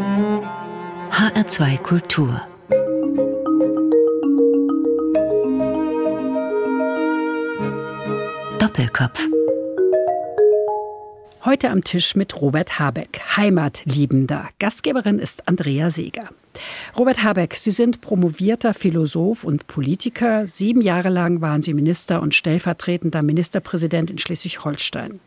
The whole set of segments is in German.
HR2 Kultur Doppelkopf Heute am Tisch mit Robert Habeck, Heimatliebender. Gastgeberin ist Andrea Seeger. Robert Habeck, Sie sind promovierter Philosoph und Politiker. Sieben Jahre lang waren Sie Minister und stellvertretender Ministerpräsident in Schleswig-Holstein.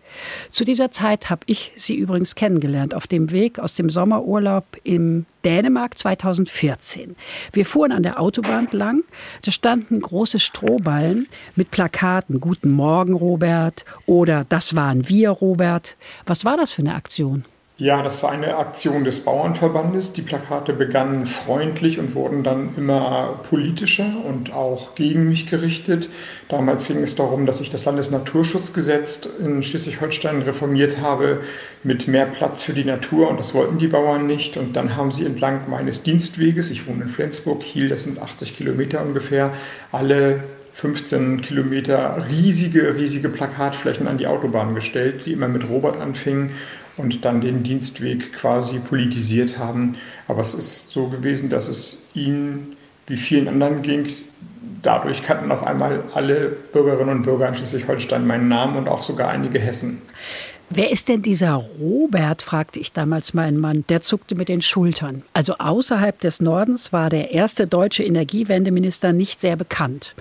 Zu dieser Zeit habe ich Sie übrigens kennengelernt auf dem Weg aus dem Sommerurlaub im Dänemark 2014. Wir fuhren an der Autobahn lang. Da standen große Strohballen mit Plakaten. Guten Morgen, Robert. Oder das waren wir, Robert. Was war das für eine Aktion? Ja, das war eine Aktion des Bauernverbandes. Die Plakate begannen freundlich und wurden dann immer politischer und auch gegen mich gerichtet. Damals ging es darum, dass ich das Landesnaturschutzgesetz in Schleswig-Holstein reformiert habe mit mehr Platz für die Natur und das wollten die Bauern nicht. Und dann haben sie entlang meines Dienstweges, ich wohne in Flensburg, Kiel, das sind 80 Kilometer ungefähr, alle 15 Kilometer riesige, riesige Plakatflächen an die Autobahn gestellt, die immer mit Robert anfingen und dann den Dienstweg quasi politisiert haben. Aber es ist so gewesen, dass es ihnen wie vielen anderen ging. Dadurch kannten auf einmal alle Bürgerinnen und Bürger in Schleswig-Holstein meinen Namen und auch sogar einige Hessen. Wer ist denn dieser Robert, fragte ich damals meinen Mann. Der zuckte mit den Schultern. Also außerhalb des Nordens war der erste deutsche Energiewendeminister nicht sehr bekannt.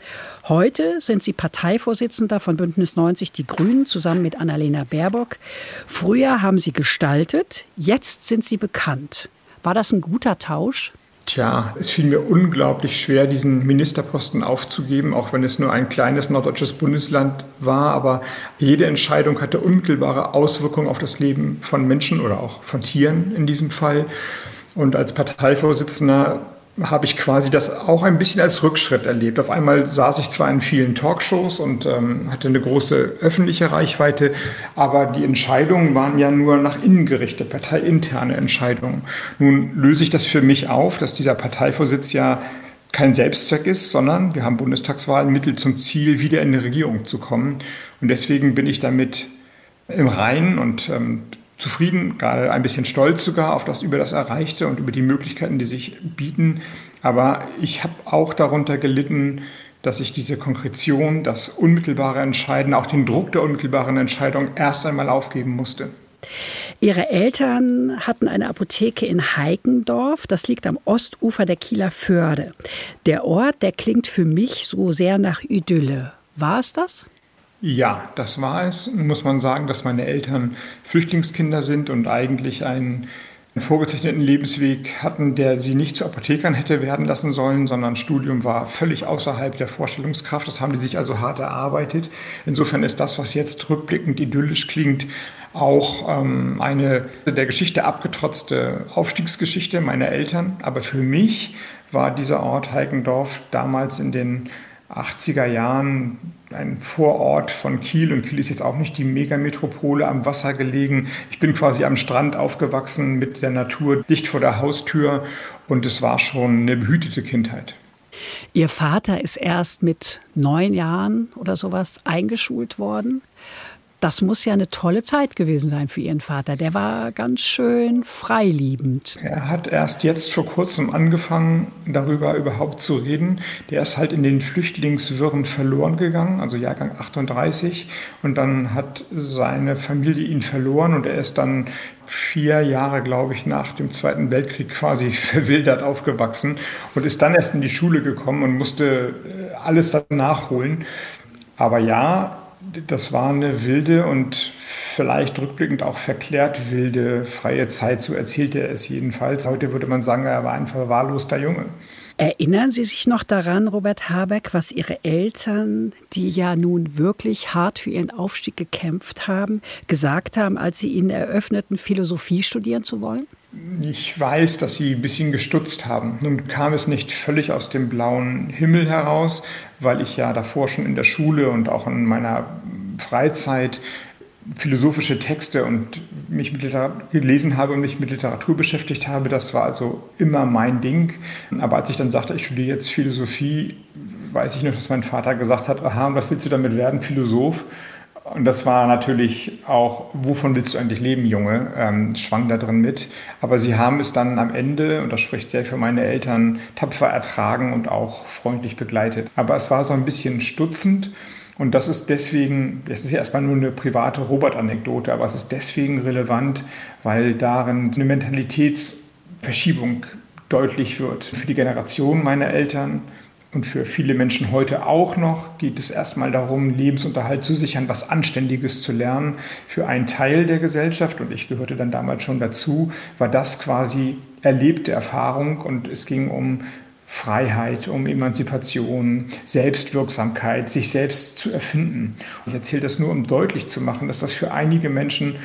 Heute sind sie Parteivorsitzender von Bündnis 90 Die Grünen zusammen mit Annalena Baerbock. Früher haben sie gestaltet, jetzt sind sie bekannt. War das ein guter Tausch? Tja, es fiel mir unglaublich schwer, diesen Ministerposten aufzugeben, auch wenn es nur ein kleines norddeutsches Bundesland war. Aber jede Entscheidung hatte unmittelbare Auswirkungen auf das Leben von Menschen oder auch von Tieren in diesem Fall. Und als Parteivorsitzender habe ich quasi das auch ein bisschen als Rückschritt erlebt. Auf einmal saß ich zwar in vielen Talkshows und ähm, hatte eine große öffentliche Reichweite, aber die Entscheidungen waren ja nur nach innen gerichtet, parteiinterne Entscheidungen. Nun löse ich das für mich auf, dass dieser Parteivorsitz ja kein Selbstzweck ist, sondern wir haben Bundestagswahlen Mittel zum Ziel, wieder in die Regierung zu kommen. Und deswegen bin ich damit im Reinen und ähm, zufrieden, gerade ein bisschen stolz sogar auf das über das Erreichte und über die Möglichkeiten, die sich bieten. Aber ich habe auch darunter gelitten, dass ich diese Konkretion, das unmittelbare Entscheiden, auch den Druck der unmittelbaren Entscheidung erst einmal aufgeben musste. Ihre Eltern hatten eine Apotheke in Heikendorf. Das liegt am Ostufer der Kieler Förde. Der Ort, der klingt für mich so sehr nach Idylle. War es das? Ja, das war es. Muss man sagen, dass meine Eltern Flüchtlingskinder sind und eigentlich einen, einen vorgezeichneten Lebensweg hatten, der sie nicht zu Apothekern hätte werden lassen sollen, sondern Studium war völlig außerhalb der Vorstellungskraft. Das haben die sich also hart erarbeitet. Insofern ist das, was jetzt rückblickend idyllisch klingt, auch ähm, eine der Geschichte abgetrotzte Aufstiegsgeschichte meiner Eltern. Aber für mich war dieser Ort Heikendorf damals in den 80er Jahren ein Vorort von Kiel und Kiel ist jetzt auch nicht die Megametropole am Wasser gelegen. Ich bin quasi am Strand aufgewachsen mit der Natur dicht vor der Haustür und es war schon eine behütete Kindheit. Ihr Vater ist erst mit neun Jahren oder sowas eingeschult worden. Das muss ja eine tolle Zeit gewesen sein für Ihren Vater. Der war ganz schön freiliebend. Er hat erst jetzt vor kurzem angefangen, darüber überhaupt zu reden. Der ist halt in den Flüchtlingswirren verloren gegangen, also Jahrgang 38. Und dann hat seine Familie ihn verloren und er ist dann vier Jahre, glaube ich, nach dem Zweiten Weltkrieg quasi verwildert aufgewachsen und ist dann erst in die Schule gekommen und musste äh, alles nachholen. Aber ja, das war eine wilde und vielleicht rückblickend auch verklärt wilde freie Zeit, so erzählte er es jedenfalls. Heute würde man sagen, er war ein verwahrloster Junge. Erinnern Sie sich noch daran, Robert Habeck, was Ihre Eltern, die ja nun wirklich hart für ihren Aufstieg gekämpft haben, gesagt haben, als Sie ihnen eröffneten, Philosophie studieren zu wollen? Ich weiß, dass sie ein bisschen gestutzt haben. Nun kam es nicht völlig aus dem blauen Himmel heraus, weil ich ja davor schon in der Schule und auch in meiner Freizeit philosophische Texte und mich mit Literatur gelesen habe und mich mit Literatur beschäftigt habe. Das war also immer mein Ding. Aber als ich dann sagte, ich studiere jetzt Philosophie, weiß ich noch, dass mein Vater gesagt hat, aha, was willst du damit werden, Philosoph? Und das war natürlich auch, wovon willst du eigentlich leben, Junge, ähm, schwang da drin mit. Aber sie haben es dann am Ende, und das spricht sehr für meine Eltern, tapfer ertragen und auch freundlich begleitet. Aber es war so ein bisschen stutzend. Und das ist deswegen, das ist ja erstmal nur eine private Robert-Anekdote, aber es ist deswegen relevant, weil darin eine Mentalitätsverschiebung deutlich wird. Für die Generation meiner Eltern, und für viele Menschen heute auch noch geht es erstmal darum, Lebensunterhalt zu sichern, was Anständiges zu lernen. Für einen Teil der Gesellschaft, und ich gehörte dann damals schon dazu, war das quasi erlebte Erfahrung und es ging um Freiheit, um Emanzipation, Selbstwirksamkeit, sich selbst zu erfinden. Ich erzähle das nur, um deutlich zu machen, dass das für einige Menschen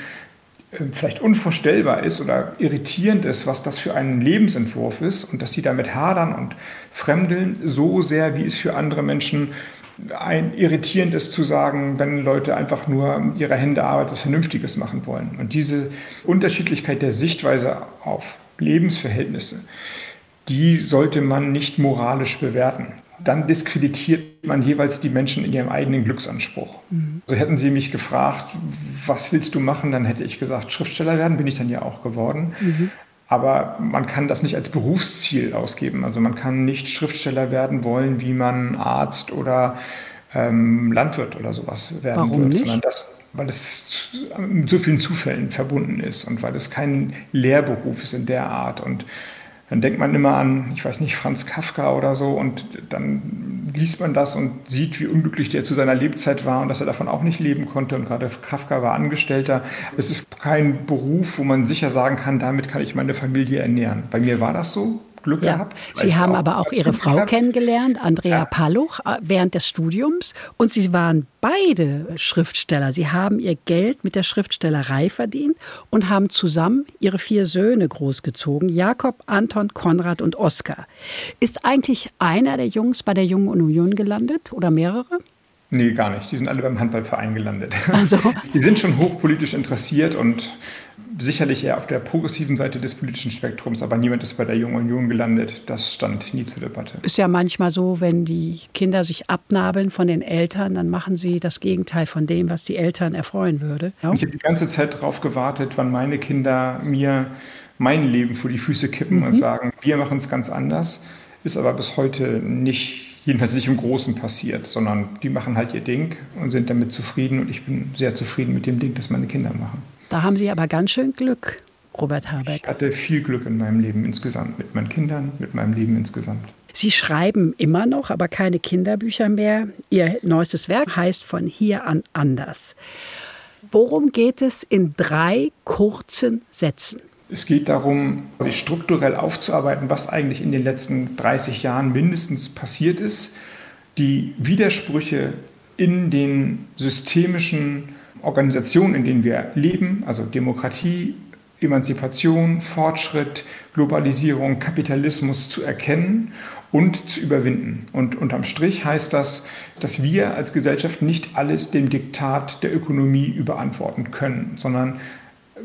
vielleicht unvorstellbar ist oder irritierend ist, was das für ein Lebensentwurf ist und dass sie damit hadern und fremdeln, so sehr, wie es für andere Menschen ein irritierend ist zu sagen, wenn Leute einfach nur ihre Hände Arbeit was Vernünftiges machen wollen. Und diese Unterschiedlichkeit der Sichtweise auf Lebensverhältnisse, die sollte man nicht moralisch bewerten dann diskreditiert man jeweils die Menschen in ihrem eigenen Glücksanspruch. Mhm. Also hätten sie mich gefragt, was willst du machen, dann hätte ich gesagt, Schriftsteller werden, bin ich dann ja auch geworden. Mhm. Aber man kann das nicht als Berufsziel ausgeben. Also man kann nicht Schriftsteller werden wollen, wie man Arzt oder ähm, Landwirt oder sowas werden Warum wird, nicht? sondern das, weil es mit so vielen Zufällen verbunden ist und weil es kein Lehrberuf ist in der Art. Und dann denkt man immer an, ich weiß nicht, Franz Kafka oder so und dann liest man das und sieht, wie unglücklich der zu seiner Lebzeit war und dass er davon auch nicht leben konnte und gerade Kafka war Angestellter. Es ist kein Beruf, wo man sicher sagen kann, damit kann ich meine Familie ernähren. Bei mir war das so. Glück ja. gehabt. Sie haben auch aber auch Ihre Frau geklappt. kennengelernt, Andrea ja. Palluch, äh, während des Studiums. Und Sie waren beide Schriftsteller. Sie haben Ihr Geld mit der Schriftstellerei verdient und haben zusammen Ihre vier Söhne großgezogen. Jakob, Anton, Konrad und Oskar. Ist eigentlich einer der Jungs bei der Jungen Union gelandet oder mehrere? Nee, gar nicht. Die sind alle beim Handballverein gelandet. Also. Die sind schon hochpolitisch interessiert und sicherlich eher auf der progressiven Seite des politischen Spektrums, aber niemand ist bei der Jungen Union gelandet. Das stand nie zur Debatte. Ist ja manchmal so, wenn die Kinder sich abnabeln von den Eltern, dann machen sie das Gegenteil von dem, was die Eltern erfreuen würde. Ja? Ich habe die ganze Zeit darauf gewartet, wann meine Kinder mir mein Leben vor die Füße kippen mhm. und sagen, wir machen es ganz anders. Ist aber bis heute nicht jedenfalls nicht im Großen passiert, sondern die machen halt ihr Ding und sind damit zufrieden und ich bin sehr zufrieden mit dem Ding, das meine Kinder machen. Da haben Sie aber ganz schön Glück, Robert Habeck. Ich hatte viel Glück in meinem Leben insgesamt, mit meinen Kindern, mit meinem Leben insgesamt. Sie schreiben immer noch, aber keine Kinderbücher mehr. Ihr neuestes Werk heißt Von hier an anders. Worum geht es in drei kurzen Sätzen? Es geht darum, sich strukturell aufzuarbeiten, was eigentlich in den letzten 30 Jahren mindestens passiert ist, die Widersprüche in den systemischen Organisationen, in denen wir leben, also Demokratie, Emanzipation, Fortschritt, Globalisierung, Kapitalismus zu erkennen und zu überwinden. Und unterm Strich heißt das, dass wir als Gesellschaft nicht alles dem Diktat der Ökonomie überantworten können, sondern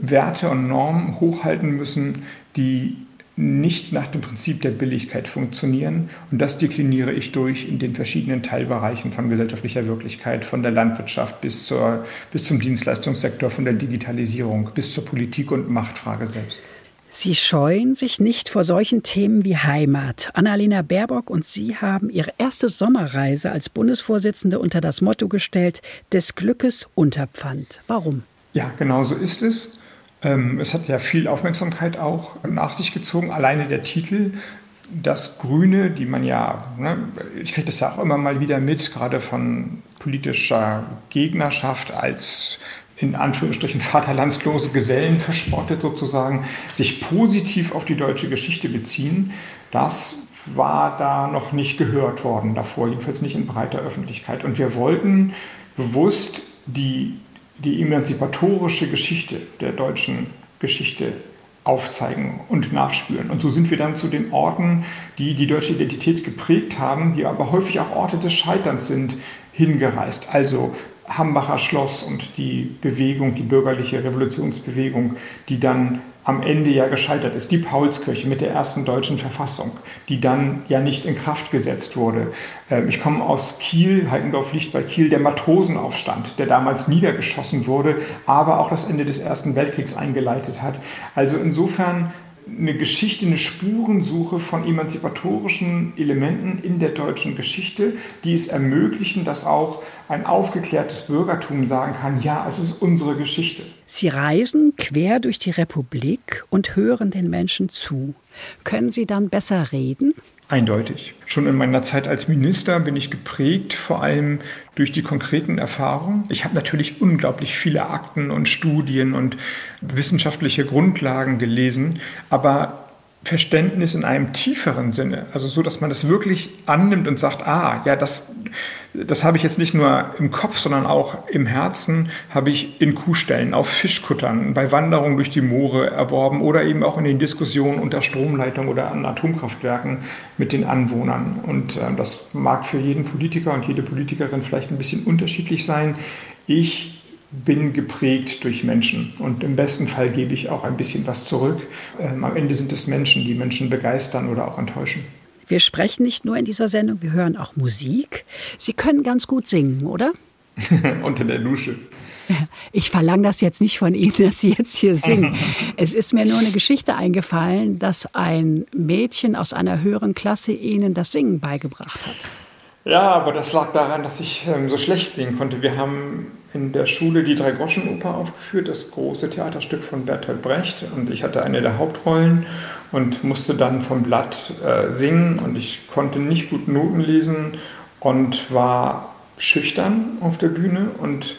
Werte und Normen hochhalten müssen, die nicht nach dem Prinzip der Billigkeit funktionieren. Und das dekliniere ich durch in den verschiedenen Teilbereichen von gesellschaftlicher Wirklichkeit, von der Landwirtschaft bis, zur, bis zum Dienstleistungssektor, von der Digitalisierung bis zur Politik und Machtfrage selbst. Sie scheuen sich nicht vor solchen Themen wie Heimat. Annalena Baerbock und Sie haben Ihre erste Sommerreise als Bundesvorsitzende unter das Motto gestellt, des Glückes Unterpfand. Warum? Ja, genau so ist es. Ähm, es hat ja viel Aufmerksamkeit auch nach sich gezogen. Alleine der Titel, das Grüne, die man ja, ne, ich kriege das ja auch immer mal wieder mit, gerade von politischer Gegnerschaft als in Anführungsstrichen vaterlandslose Gesellen verspottet sozusagen, sich positiv auf die deutsche Geschichte beziehen, das war da noch nicht gehört worden davor, jedenfalls nicht in breiter Öffentlichkeit. Und wir wollten bewusst die die emanzipatorische Geschichte der deutschen Geschichte aufzeigen und nachspüren. Und so sind wir dann zu den Orten, die die deutsche Identität geprägt haben, die aber häufig auch Orte des Scheiterns sind, hingereist. Also Hambacher Schloss und die Bewegung, die bürgerliche Revolutionsbewegung, die dann am Ende ja gescheitert ist. Die Paulskirche mit der ersten deutschen Verfassung, die dann ja nicht in Kraft gesetzt wurde. Ähm, ich komme aus Kiel, Heikendorf liegt bei Kiel, der Matrosenaufstand, der damals niedergeschossen wurde, aber auch das Ende des Ersten Weltkriegs eingeleitet hat. Also insofern eine Geschichte, eine Spurensuche von emanzipatorischen Elementen in der deutschen Geschichte, die es ermöglichen, dass auch ein aufgeklärtes Bürgertum sagen kann, ja, es ist unsere Geschichte. Sie reisen quer durch die Republik und hören den Menschen zu. Können Sie dann besser reden? Eindeutig. Schon in meiner Zeit als Minister bin ich geprägt, vor allem durch die konkreten Erfahrungen. Ich habe natürlich unglaublich viele Akten und Studien und wissenschaftliche Grundlagen gelesen, aber Verständnis in einem tieferen Sinne, also so, dass man das wirklich annimmt und sagt, ah, ja, das, das habe ich jetzt nicht nur im Kopf, sondern auch im Herzen, habe ich in Kuhstellen, auf Fischkuttern, bei Wanderungen durch die Moore erworben oder eben auch in den Diskussionen unter Stromleitung oder an Atomkraftwerken mit den Anwohnern. Und äh, das mag für jeden Politiker und jede Politikerin vielleicht ein bisschen unterschiedlich sein. Ich bin geprägt durch Menschen und im besten Fall gebe ich auch ein bisschen was zurück. Ähm, am Ende sind es Menschen, die Menschen begeistern oder auch enttäuschen. Wir sprechen nicht nur in dieser Sendung, wir hören auch Musik. Sie können ganz gut singen, oder? Unter der Dusche. Ich verlange das jetzt nicht von Ihnen, dass Sie jetzt hier singen. es ist mir nur eine Geschichte eingefallen, dass ein Mädchen aus einer höheren Klasse Ihnen das Singen beigebracht hat. Ja, aber das lag daran, dass ich ähm, so schlecht singen konnte. Wir haben in der Schule die Drei-Groschen-Oper aufgeführt, das große Theaterstück von Bertolt Brecht. Und ich hatte eine der Hauptrollen und musste dann vom Blatt äh, singen. Und ich konnte nicht gut Noten lesen und war schüchtern auf der Bühne. Und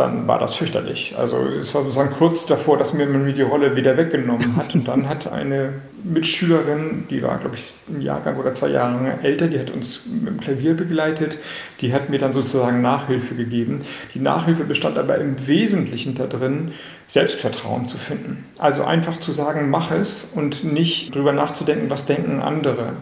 dann war das fürchterlich. Also es war sozusagen kurz davor, dass mir man mir die Rolle wieder weggenommen hat. Und dann hat eine Mitschülerin, die war, glaube ich, ein Jahrgang oder zwei Jahre älter, die hat uns mit dem Klavier begleitet, die hat mir dann sozusagen Nachhilfe gegeben. Die Nachhilfe bestand aber im Wesentlichen darin, Selbstvertrauen zu finden. Also einfach zu sagen, mach es und nicht drüber nachzudenken, was denken andere.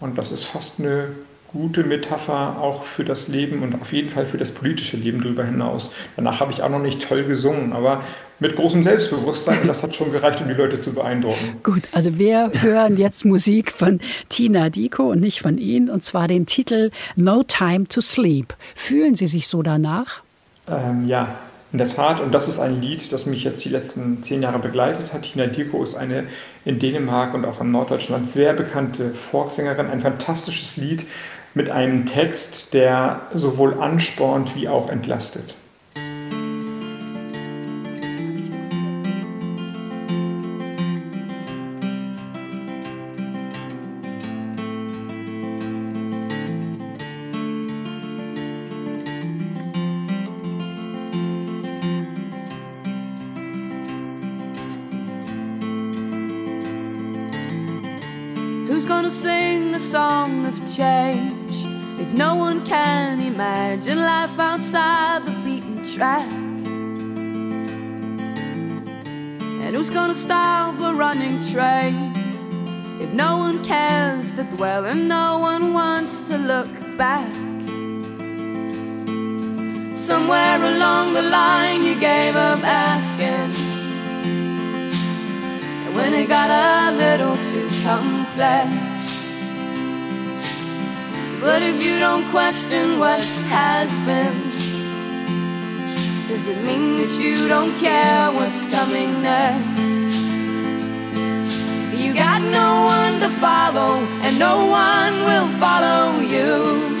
Und das ist fast eine gute Metapher auch für das Leben und auf jeden Fall für das politische Leben darüber hinaus. Danach habe ich auch noch nicht toll gesungen, aber mit großem Selbstbewusstsein und das hat schon gereicht, um die Leute zu beeindrucken. Gut, also wir hören jetzt Musik von Tina Diko und nicht von Ihnen und zwar den Titel No Time to Sleep. Fühlen Sie sich so danach? Ähm, ja, in der Tat, und das ist ein Lied, das mich jetzt die letzten zehn Jahre begleitet hat. Tina Diko ist eine in Dänemark und auch in Norddeutschland sehr bekannte Folksängerin, ein fantastisches Lied, mit einem Text, der sowohl anspornt wie auch entlastet. Who's gonna sing the song of change? If no one can imagine life outside the beaten track. And who's gonna stop a running train? If no one cares to dwell and no one wants to look back. Somewhere along the line you gave up asking. And when it got a little too complex. But if you don't question what has been, does it mean that you don't care what's coming next? You got no one to follow, and no one will follow you.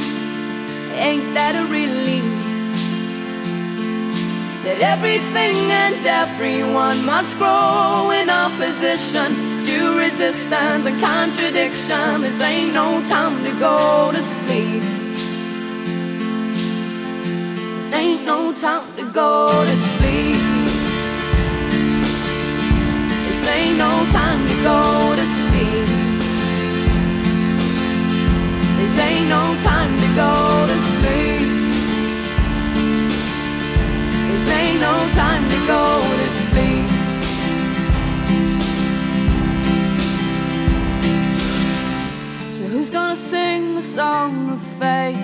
Ain't that a relief? That everything and everyone must grow in opposition resistance and contradiction. This ain't no time to go to sleep. This ain't no time to go to sleep. This ain't no time to go to sleep. This ain't no time to go to sleep. This ain't no time to go to sleep. Who's gonna sing the song of faith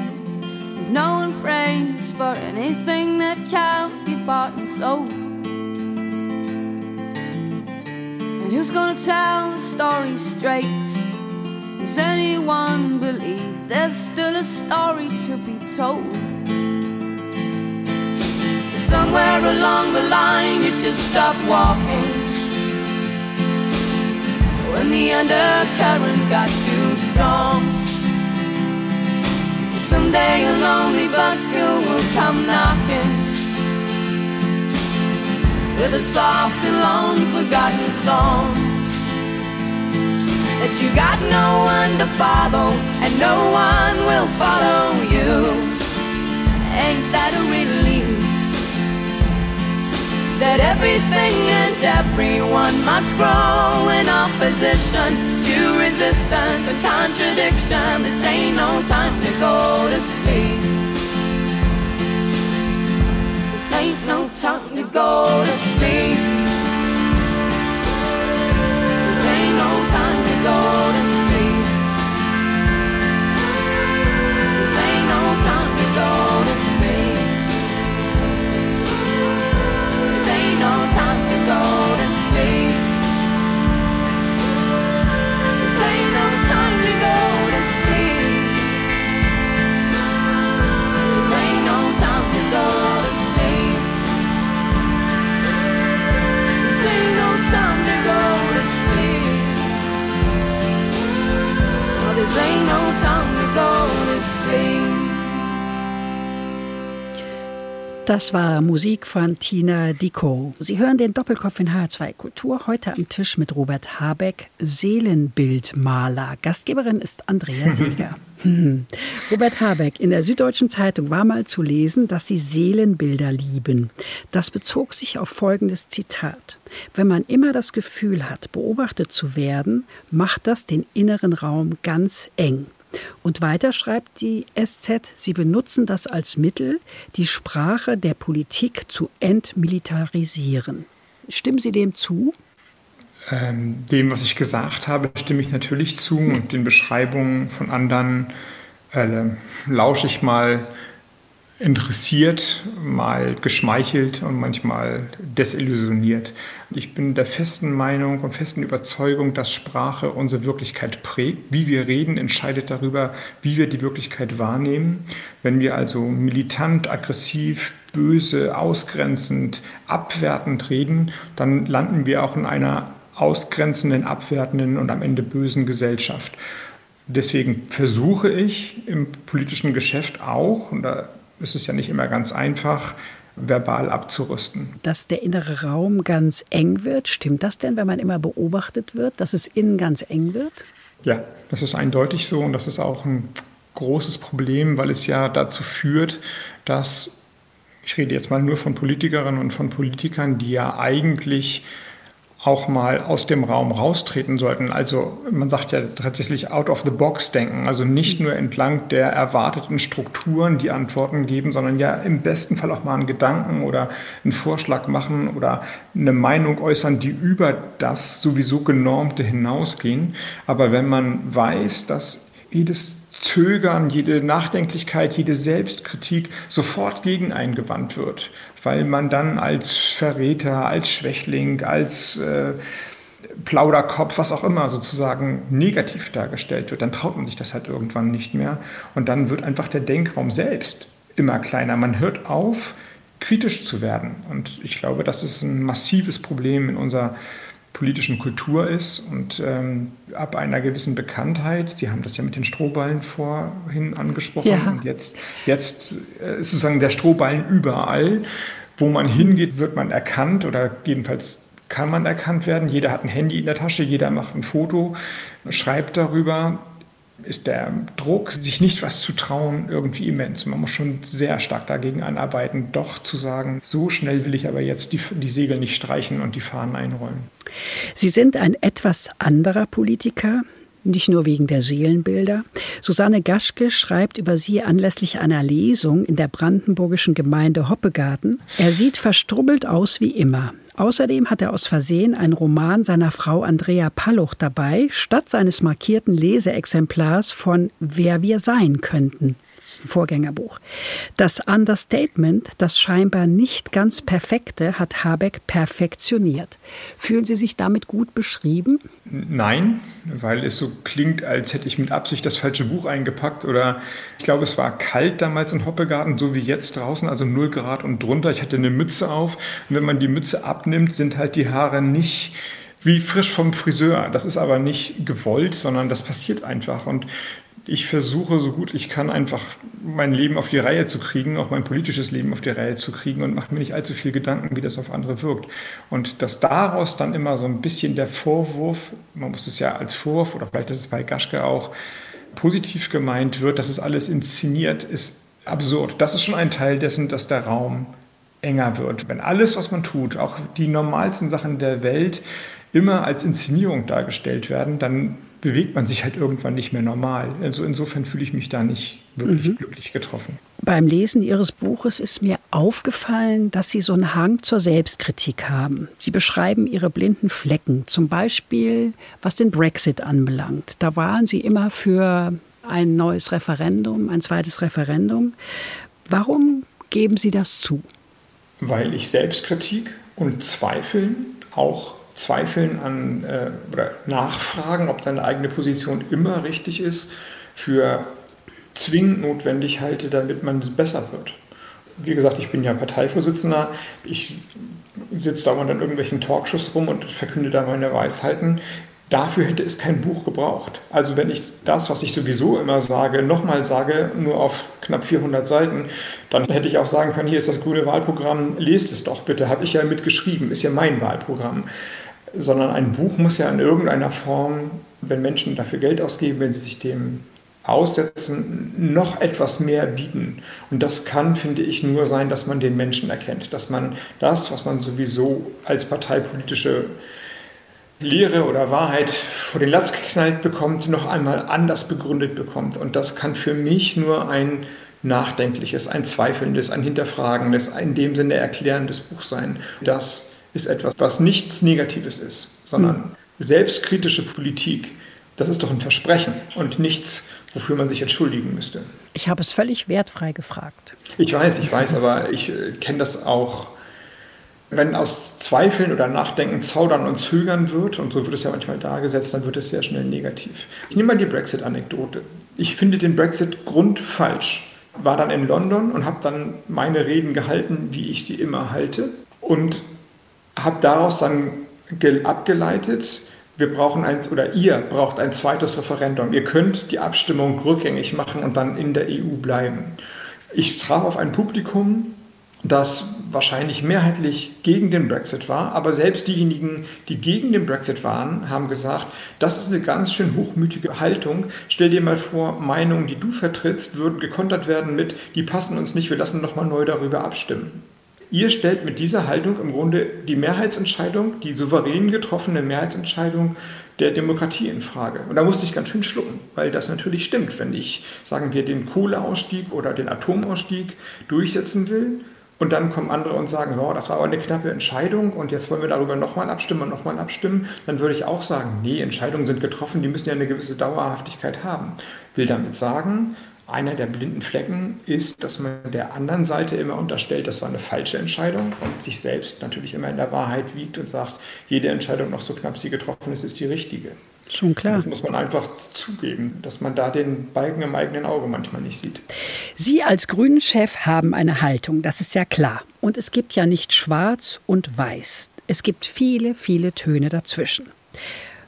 if no one prays for anything that can't be bought and sold? And who's gonna tell the story straight? Does anyone believe there's still a story to be told? Somewhere along the line you just stop walking When the undercurrent got too strong Someday a lonely busker will come knocking. With a soft and long forgotten song. That you got no one to follow And no one will follow you. Ain't that a relief? that everything and everyone must grow in opposition resistance and contradiction. This ain't no time to go to sleep. This ain't no time to go to sleep. This ain't no time to go to sleep. Das war Musik von Tina Dico. Sie hören den Doppelkopf in H2 Kultur heute am Tisch mit Robert Habeck, Seelenbildmaler. Gastgeberin ist Andrea Seeger. Hm. Robert Habeck, in der Süddeutschen Zeitung war mal zu lesen, dass Sie Seelenbilder lieben. Das bezog sich auf folgendes Zitat. Wenn man immer das Gefühl hat, beobachtet zu werden, macht das den inneren Raum ganz eng. Und weiter schreibt die SZ, sie benutzen das als Mittel, die Sprache der Politik zu entmilitarisieren. Stimmen Sie dem zu? Ähm, dem, was ich gesagt habe, stimme ich natürlich zu und den Beschreibungen von anderen äh, lausche ich mal interessiert, mal geschmeichelt und manchmal desillusioniert. Ich bin der festen Meinung und festen Überzeugung, dass Sprache unsere Wirklichkeit prägt. Wie wir reden, entscheidet darüber, wie wir die Wirklichkeit wahrnehmen. Wenn wir also militant, aggressiv, böse, ausgrenzend, abwertend reden, dann landen wir auch in einer ausgrenzenden, abwertenden und am Ende bösen Gesellschaft. Deswegen versuche ich im politischen Geschäft auch, und da ist es ja nicht immer ganz einfach, verbal abzurüsten. Dass der innere Raum ganz eng wird, stimmt das denn, wenn man immer beobachtet wird, dass es innen ganz eng wird? Ja, das ist eindeutig so und das ist auch ein großes Problem, weil es ja dazu führt, dass, ich rede jetzt mal nur von Politikerinnen und von Politikern, die ja eigentlich auch mal aus dem Raum raustreten sollten. Also man sagt ja tatsächlich out of the box denken, also nicht nur entlang der erwarteten Strukturen die Antworten geben, sondern ja im besten Fall auch mal einen Gedanken oder einen Vorschlag machen oder eine Meinung äußern, die über das sowieso genormte hinausgehen. Aber wenn man weiß, dass jedes Zögern, jede Nachdenklichkeit, jede Selbstkritik sofort gegen eingewandt wird, weil man dann als Verräter, als Schwächling, als äh, Plauderkopf, was auch immer sozusagen negativ dargestellt wird, dann traut man sich das halt irgendwann nicht mehr. Und dann wird einfach der Denkraum selbst immer kleiner. Man hört auf, kritisch zu werden. Und ich glaube, das ist ein massives Problem in unserer politischen Kultur ist und ähm, ab einer gewissen Bekanntheit, Sie haben das ja mit den Strohballen vorhin angesprochen, Ja. und jetzt, jetzt äh, ist sozusagen der Strohballen überall. Wo man hingeht, wird man erkannt oder jedenfalls kann man erkannt werden. Jeder hat ein Handy in der Tasche, jeder macht ein Foto, schreibt darüber. Ist der Druck, sich nicht was zu trauen, irgendwie immens. Man muss schon sehr stark dagegen anarbeiten, doch zu sagen, so schnell will ich aber jetzt die, die Segel nicht streichen und die Fahnen einrollen. Sie sind ein etwas anderer Politiker, nicht nur wegen der Seelenbilder. Susanne Gaschke schreibt über sie anlässlich einer Lesung in der brandenburgischen Gemeinde Hoppegarten. Er sieht verstrubbelt aus wie immer. Außerdem hat er aus Versehen einen Roman seiner Frau Andrea Palluch dabei, statt seines markierten Leseexemplars von Wer wir sein könnten. Ein Vorgängerbuch. Das Understatement, das scheinbar nicht ganz perfekte, hat Habeck perfektioniert. Fühlen Sie sich damit gut beschrieben? Nein, weil es so klingt, als hätte ich mit Absicht das falsche Buch eingepackt oder ich glaube, es war kalt damals in Hoppegarten, so wie jetzt draußen, also 0 Grad und drunter. Ich hatte eine Mütze auf und wenn man die Mütze abnimmt, sind halt die Haare nicht wie frisch vom Friseur. Das ist aber nicht gewollt, sondern das passiert einfach. Und ich versuche so gut ich kann einfach mein Leben auf die Reihe zu kriegen, auch mein politisches Leben auf die Reihe zu kriegen und mache mir nicht allzu viel Gedanken, wie das auf andere wirkt. Und dass daraus dann immer so ein bisschen der Vorwurf, man muss es ja als Vorwurf oder vielleicht ist es bei Gaschke auch positiv gemeint wird, dass es alles inszeniert, ist absurd. Das ist schon ein Teil dessen, dass der Raum enger wird. Wenn alles, was man tut, auch die normalsten Sachen der Welt, immer als Inszenierung dargestellt werden, dann bewegt man sich halt irgendwann nicht mehr normal. Also insofern fühle ich mich da nicht wirklich mhm. glücklich getroffen. Beim Lesen Ihres Buches ist mir aufgefallen, dass Sie so einen Hang zur Selbstkritik haben. Sie beschreiben Ihre blinden Flecken, zum Beispiel was den Brexit anbelangt. Da waren Sie immer für ein neues Referendum, ein zweites Referendum. Warum geben Sie das zu? Weil ich Selbstkritik und Zweifeln auch Zweifeln an äh, oder Nachfragen, ob seine eigene Position immer richtig ist, für zwingend notwendig halte, damit man besser wird. Wie gesagt, ich bin ja Parteivorsitzender. Ich sitze da in irgendwelchen Talkshows rum und verkünde da meine Weisheiten. Dafür hätte es kein Buch gebraucht. Also wenn ich das, was ich sowieso immer sage, nochmal sage, nur auf knapp 400 Seiten, dann hätte ich auch sagen können, hier ist das grüne Wahlprogramm, lest es doch bitte, habe ich ja mitgeschrieben, ist ja mein Wahlprogramm sondern ein Buch muss ja in irgendeiner Form, wenn Menschen dafür Geld ausgeben, wenn sie sich dem aussetzen, noch etwas mehr bieten. Und das kann, finde ich, nur sein, dass man den Menschen erkennt, dass man das, was man sowieso als parteipolitische Lehre oder Wahrheit vor den Latz geknallt bekommt, noch einmal anders begründet bekommt. Und das kann für mich nur ein nachdenkliches, ein zweifelndes, ein hinterfragendes, in dem Sinne erklärendes Buch sein, das ist etwas, was nichts Negatives ist, sondern mhm. selbstkritische Politik, das ist doch ein Versprechen und nichts, wofür man sich entschuldigen müsste. Ich habe es völlig wertfrei gefragt. Ich weiß, ich weiß, aber ich äh, kenne das auch. Wenn aus Zweifeln oder Nachdenken zaudern und zögern wird, und so wird es ja manchmal dargesetzt, dann wird es sehr schnell negativ. Ich nehme mal die Brexit-Anekdote. Ich finde den Brexit grundfalsch. War dann in London und habe dann meine Reden gehalten, wie ich sie immer halte. Und habe daraus dann abgeleitet, wir brauchen ein, oder ihr braucht ein zweites Referendum. Ihr könnt die Abstimmung rückgängig machen und dann in der EU bleiben. Ich traf auf ein Publikum, das wahrscheinlich mehrheitlich gegen den Brexit war, aber selbst diejenigen, die gegen den Brexit waren, haben gesagt, das ist eine ganz schön hochmütige Haltung. Stell dir mal vor, Meinungen, die du vertrittst, würden gekontert werden mit, die passen uns nicht, wir lassen nochmal neu darüber abstimmen. Ihr stellt mit dieser Haltung im Grunde die Mehrheitsentscheidung, die souverän getroffene Mehrheitsentscheidung der Demokratie in Frage. Und da musste ich ganz schön schlucken, weil das natürlich stimmt. Wenn ich, sagen wir, den Kohleausstieg oder den Atomausstieg durchsetzen will und dann kommen andere und sagen, oh, das war aber eine knappe Entscheidung und jetzt wollen wir darüber nochmal abstimmen und nochmal abstimmen, dann würde ich auch sagen, nee, Entscheidungen sind getroffen, die müssen ja eine gewisse Dauerhaftigkeit haben. Will damit sagen, einer der blinden Flecken ist, dass man der anderen Seite immer unterstellt, das war eine falsche Entscheidung und sich selbst natürlich immer in der Wahrheit wiegt und sagt, jede Entscheidung, noch so knapp sie getroffen ist, ist die richtige. Schon klar. Das muss man einfach zugeben, dass man da den Balken im eigenen Auge manchmal nicht sieht. Sie als Grünen-Chef haben eine Haltung, das ist ja klar. Und es gibt ja nicht schwarz und weiß. Es gibt viele, viele Töne dazwischen.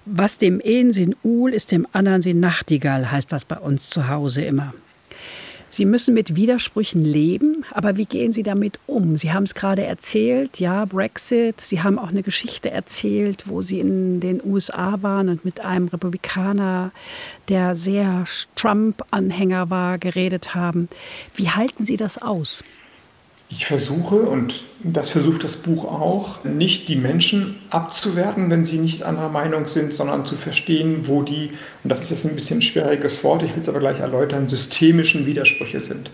Was dem einen Sinn Uhl ist, dem anderen Sinn Nachtigall, heißt das bei uns zu Hause immer. Sie müssen mit Widersprüchen leben, aber wie gehen Sie damit um? Sie haben es gerade erzählt, ja, Brexit. Sie haben auch eine Geschichte erzählt, wo Sie in den USA waren und mit einem Republikaner, der sehr Trump-Anhänger war, geredet haben. Wie halten Sie das aus? Ich versuche, und das versucht das Buch auch, nicht die Menschen abzuwerten, wenn sie nicht anderer Meinung sind, sondern zu verstehen, wo die, und das ist jetzt ein bisschen ein schwieriges Wort, ich will es aber gleich erläutern, systemischen Widersprüche sind.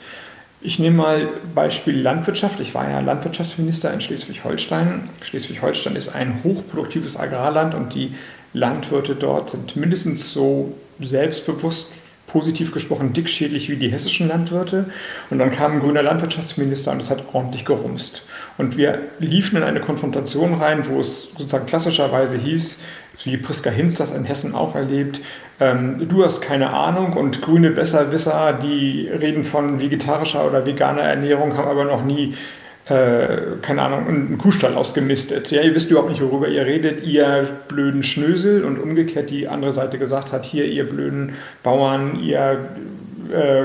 Ich nehme mal Beispiel Landwirtschaft. Ich war ja Landwirtschaftsminister in Schleswig-Holstein. Schleswig-Holstein ist ein hochproduktives Agrarland und die Landwirte dort sind mindestens so selbstbewusst positiv gesprochen dickschädlich wie die hessischen Landwirte. Und dann kam ein grüner Landwirtschaftsminister und es hat ordentlich gerumst. Und wir liefen in eine Konfrontation rein, wo es sozusagen klassischerweise hieß, wie Priska Hinz das in Hessen auch erlebt, ähm, du hast keine Ahnung und grüne Besserwisser, die reden von vegetarischer oder veganer Ernährung, haben aber noch nie äh, keine Ahnung, einen Kuhstall ausgemistet. Ja, ihr wisst überhaupt nicht, worüber ihr redet, ihr blöden Schnösel und umgekehrt die andere Seite gesagt hat, hier ihr blöden Bauern, ihr äh,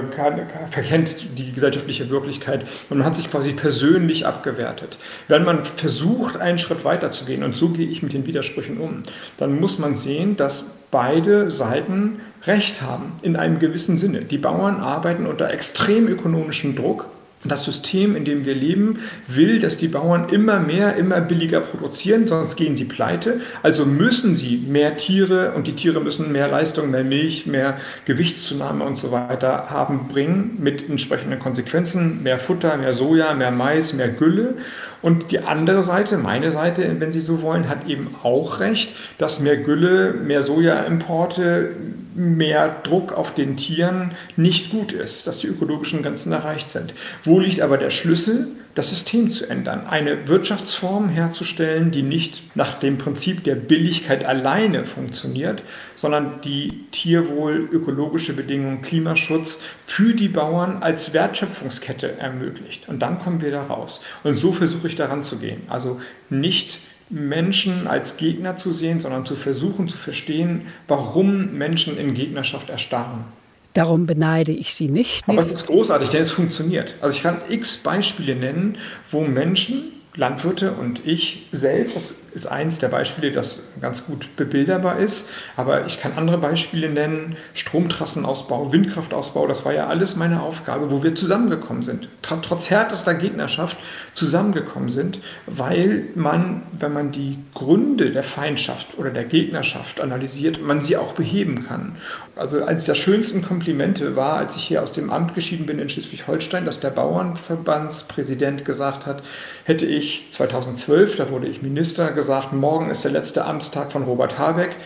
verkennt die gesellschaftliche Wirklichkeit und man hat sich quasi persönlich abgewertet. Wenn man versucht, einen Schritt weiter zu gehen, und so gehe ich mit den Widersprüchen um, dann muss man sehen, dass beide Seiten Recht haben, in einem gewissen Sinne. Die Bauern arbeiten unter extrem ökonomischem Druck das System, in dem wir leben, will, dass die Bauern immer mehr, immer billiger produzieren, sonst gehen sie pleite. Also müssen sie mehr Tiere und die Tiere müssen mehr Leistung, mehr Milch, mehr Gewichtszunahme und so weiter haben, bringen mit entsprechenden Konsequenzen. Mehr Futter, mehr Soja, mehr Mais, mehr Gülle. Und die andere Seite, meine Seite, wenn Sie so wollen, hat eben auch recht, dass mehr Gülle, mehr Sojaimporte, mehr Druck auf den Tieren nicht gut ist, dass die ökologischen Grenzen erreicht sind. Wo liegt aber der Schlüssel? Das System zu ändern, eine Wirtschaftsform herzustellen, die nicht nach dem Prinzip der Billigkeit alleine funktioniert, sondern die Tierwohl, ökologische Bedingungen, Klimaschutz für die Bauern als Wertschöpfungskette ermöglicht. Und dann kommen wir da raus. Und so versuche ich daran zu gehen. Also nicht Menschen als Gegner zu sehen, sondern zu versuchen zu verstehen, warum Menschen in Gegnerschaft erstarren. Darum beneide ich Sie nicht. Aber es ist großartig, denn es funktioniert. Also ich kann x Beispiele nennen, wo Menschen, Landwirte und ich selbst, das ist eins der Beispiele, das ganz gut bebilderbar ist. Aber ich kann andere Beispiele nennen. Stromtrassenausbau, Windkraftausbau, das war ja alles meine Aufgabe, wo wir zusammengekommen sind. Trotz härtester Gegnerschaft zusammengekommen sind, weil man, wenn man die Gründe der Feindschaft oder der Gegnerschaft analysiert, man sie auch beheben kann. Also eines der schönsten Komplimente war, als ich hier aus dem Amt geschieden bin in Schleswig-Holstein, dass der Bauernverbandspräsident gesagt hat, hätte ich 2012, da wurde ich Minister, gesagt, gesagt, morgen ist der letzte Amtstag von Robert Habeck.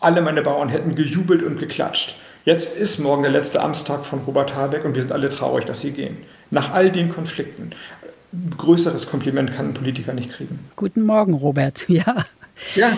Alle meine Bauern hätten gejubelt und geklatscht. Jetzt ist morgen der letzte Amtstag von Robert Habeck und wir sind alle traurig, dass sie gehen. Nach all den Konflikten. Größeres Kompliment kann ein Politiker nicht kriegen. Guten Morgen, Robert. Ja. Ja.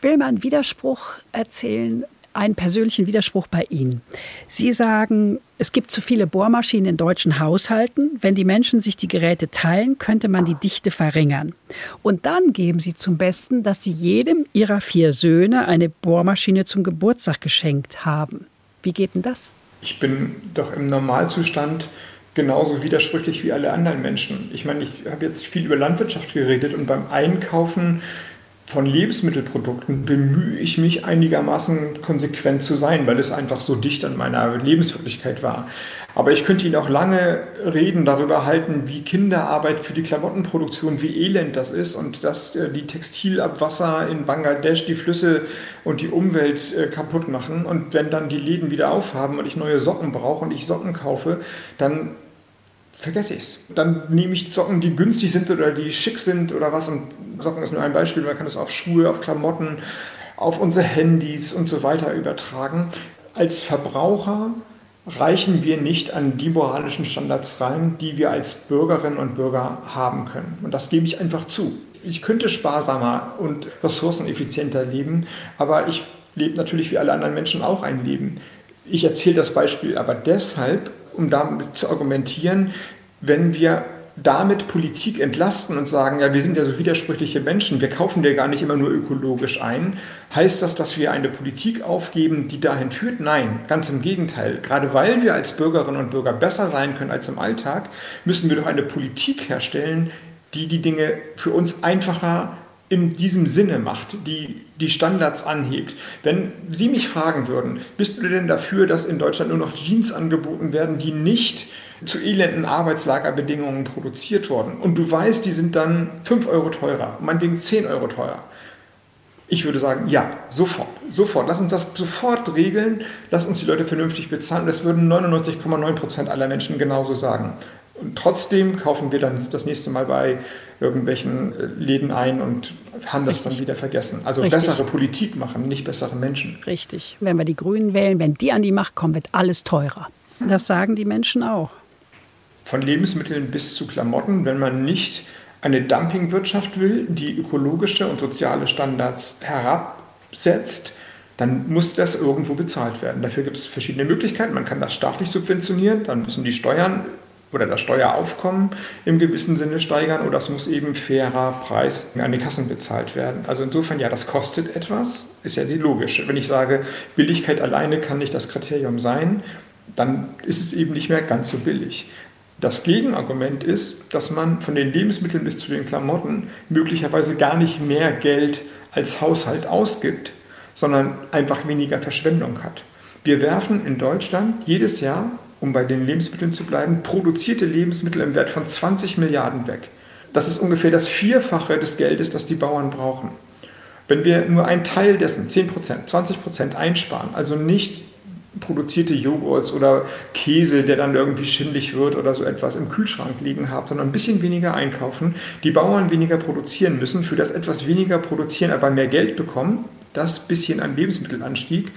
Will man Widerspruch erzählen einen persönlichen Widerspruch bei Ihnen. Sie sagen, es gibt zu viele Bohrmaschinen in deutschen Haushalten. Wenn die Menschen sich die Geräte teilen, könnte man die Dichte verringern. Und dann geben Sie zum Besten, dass Sie jedem Ihrer vier Söhne eine Bohrmaschine zum Geburtstag geschenkt haben. Wie geht denn das? Ich bin doch im Normalzustand genauso widersprüchlich wie alle anderen Menschen. Ich meine, ich habe jetzt viel über Landwirtschaft geredet und beim Einkaufen von Lebensmittelprodukten bemühe ich mich einigermaßen konsequent zu sein, weil es einfach so dicht an meiner Lebenswirklichkeit war. Aber ich könnte Ihnen auch lange Reden darüber halten, wie Kinderarbeit für die Klamottenproduktion, wie elend das ist und dass äh, die Textilabwasser in Bangladesch die Flüsse und die Umwelt äh, kaputt machen. Und wenn dann die Läden wieder aufhaben und ich neue Socken brauche und ich Socken kaufe, dann vergesse ich es. Dann nehme ich Socken, die günstig sind oder die schick sind oder was. Und Socken ist nur ein Beispiel, man kann es auf Schuhe, auf Klamotten, auf unsere Handys und so weiter übertragen. Als Verbraucher reichen wir nicht an die moralischen Standards rein, die wir als Bürgerinnen und Bürger haben können. Und das gebe ich einfach zu. Ich könnte sparsamer und ressourceneffizienter leben, aber ich lebe natürlich wie alle anderen Menschen auch ein Leben. Ich erzähle das Beispiel aber deshalb, um damit zu argumentieren, wenn wir damit Politik entlasten und sagen, ja, wir sind ja so widersprüchliche Menschen, wir kaufen ja gar nicht immer nur ökologisch ein, heißt das, dass wir eine Politik aufgeben, die dahin führt? Nein, ganz im Gegenteil. Gerade weil wir als Bürgerinnen und Bürger besser sein können als im Alltag, müssen wir doch eine Politik herstellen, die die Dinge für uns einfacher in diesem Sinne macht, die die Standards anhebt. Wenn Sie mich fragen würden, bist du denn dafür, dass in Deutschland nur noch Jeans angeboten werden, die nicht zu elenden Arbeitslagerbedingungen produziert wurden und du weißt, die sind dann 5 Euro teurer, meinetwegen 10 Euro teurer. Ich würde sagen, ja, sofort, sofort. Lass uns das sofort regeln, lass uns die Leute vernünftig bezahlen. Das würden 99,9 Prozent aller Menschen genauso sagen. Und trotzdem kaufen wir dann das nächste Mal bei irgendwelchen äh, Läden ein und haben das Richtig. dann wieder vergessen. Also Richtig. bessere Politik machen, nicht bessere Menschen. Richtig. Wenn wir die Grünen wählen, wenn die an die Macht kommen, wird alles teurer. Das sagen die Menschen auch. Von Lebensmitteln bis zu Klamotten, wenn man nicht eine Dumpingwirtschaft will, die ökologische und soziale Standards herabsetzt, dann muss das irgendwo bezahlt werden. Dafür gibt es verschiedene Möglichkeiten. Man kann das staatlich subventionieren, dann müssen die Steuern oder das Steueraufkommen im gewissen Sinne steigern oder es muss eben fairer Preis an die Kassen bezahlt werden. Also insofern, ja, das kostet etwas, ist ja die logische. Wenn ich sage, Billigkeit alleine kann nicht das Kriterium sein, dann ist es eben nicht mehr ganz so billig. Das Gegenargument ist, dass man von den Lebensmitteln bis zu den Klamotten möglicherweise gar nicht mehr Geld als Haushalt ausgibt, sondern einfach weniger Verschwendung hat. Wir werfen in Deutschland jedes Jahr, um bei den Lebensmitteln zu bleiben, produzierte Lebensmittel im Wert von 20 Milliarden weg. Das ist ungefähr das Vierfache des Geldes, das die Bauern brauchen. Wenn wir nur einen Teil dessen, 10 Prozent, 20 Prozent einsparen, also nicht produzierte Joghurts oder Käse, der dann irgendwie schindlig wird oder so etwas im Kühlschrank liegen haben, sondern ein bisschen weniger einkaufen, die Bauern weniger produzieren müssen, für das etwas weniger produzieren, aber mehr Geld bekommen, das bisschen an Lebensmittelanstieg,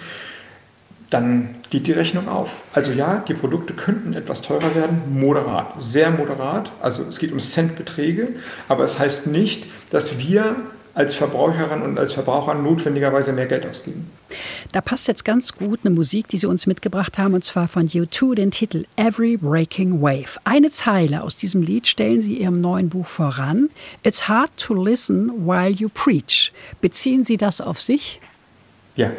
dann geht die Rechnung auf. Also ja, die Produkte könnten etwas teurer werden, moderat, sehr moderat. Also es geht um Centbeträge, aber es heißt nicht, dass wir als Verbraucherin und als Verbraucher notwendigerweise mehr Geld ausgeben. Da passt jetzt ganz gut eine Musik, die Sie uns mitgebracht haben, und zwar von U2, den Titel Every Breaking Wave. Eine Zeile aus diesem Lied stellen Sie Ihrem neuen Buch voran. It's hard to listen while you preach. Beziehen Sie das auf sich? Ja,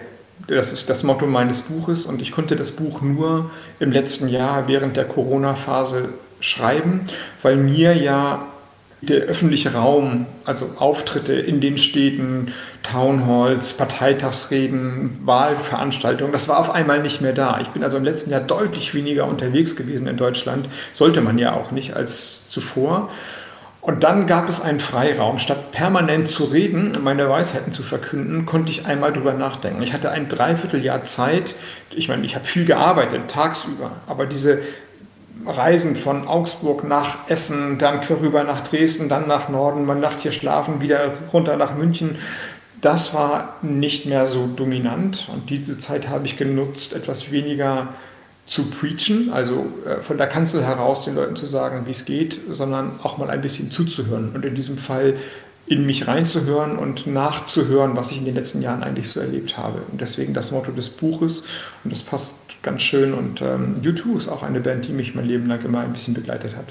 das ist das Motto meines Buches und ich konnte das Buch nur im letzten Jahr während der Corona-Phase schreiben, weil mir ja der öffentliche Raum, also Auftritte in den Städten, Townhalls, Parteitagsreden, Wahlveranstaltungen, das war auf einmal nicht mehr da. Ich bin also im letzten Jahr deutlich weniger unterwegs gewesen in Deutschland, sollte man ja auch nicht als zuvor. Und dann gab es einen Freiraum. Statt permanent zu reden, meine Weisheiten zu verkünden, konnte ich einmal drüber nachdenken. Ich hatte ein Dreivierteljahr Zeit. Ich meine, ich habe viel gearbeitet, tagsüber. Aber diese Reisen von Augsburg nach Essen, dann rüber nach Dresden, dann nach Norden, mal Nacht hier schlafen, wieder runter nach München. Das war nicht mehr so dominant und diese Zeit habe ich genutzt, etwas weniger zu preachen, also äh, von der Kanzel heraus den Leuten zu sagen, wie es geht, sondern auch mal ein bisschen zuzuhören und in diesem Fall in mich reinzuhören und nachzuhören, was ich in den letzten Jahren eigentlich so erlebt habe. Und deswegen das Motto des Buches und das passt ganz schön. Und ähm, U2 ist auch eine Band, die mich mein Leben lang immer ein bisschen begleitet hat.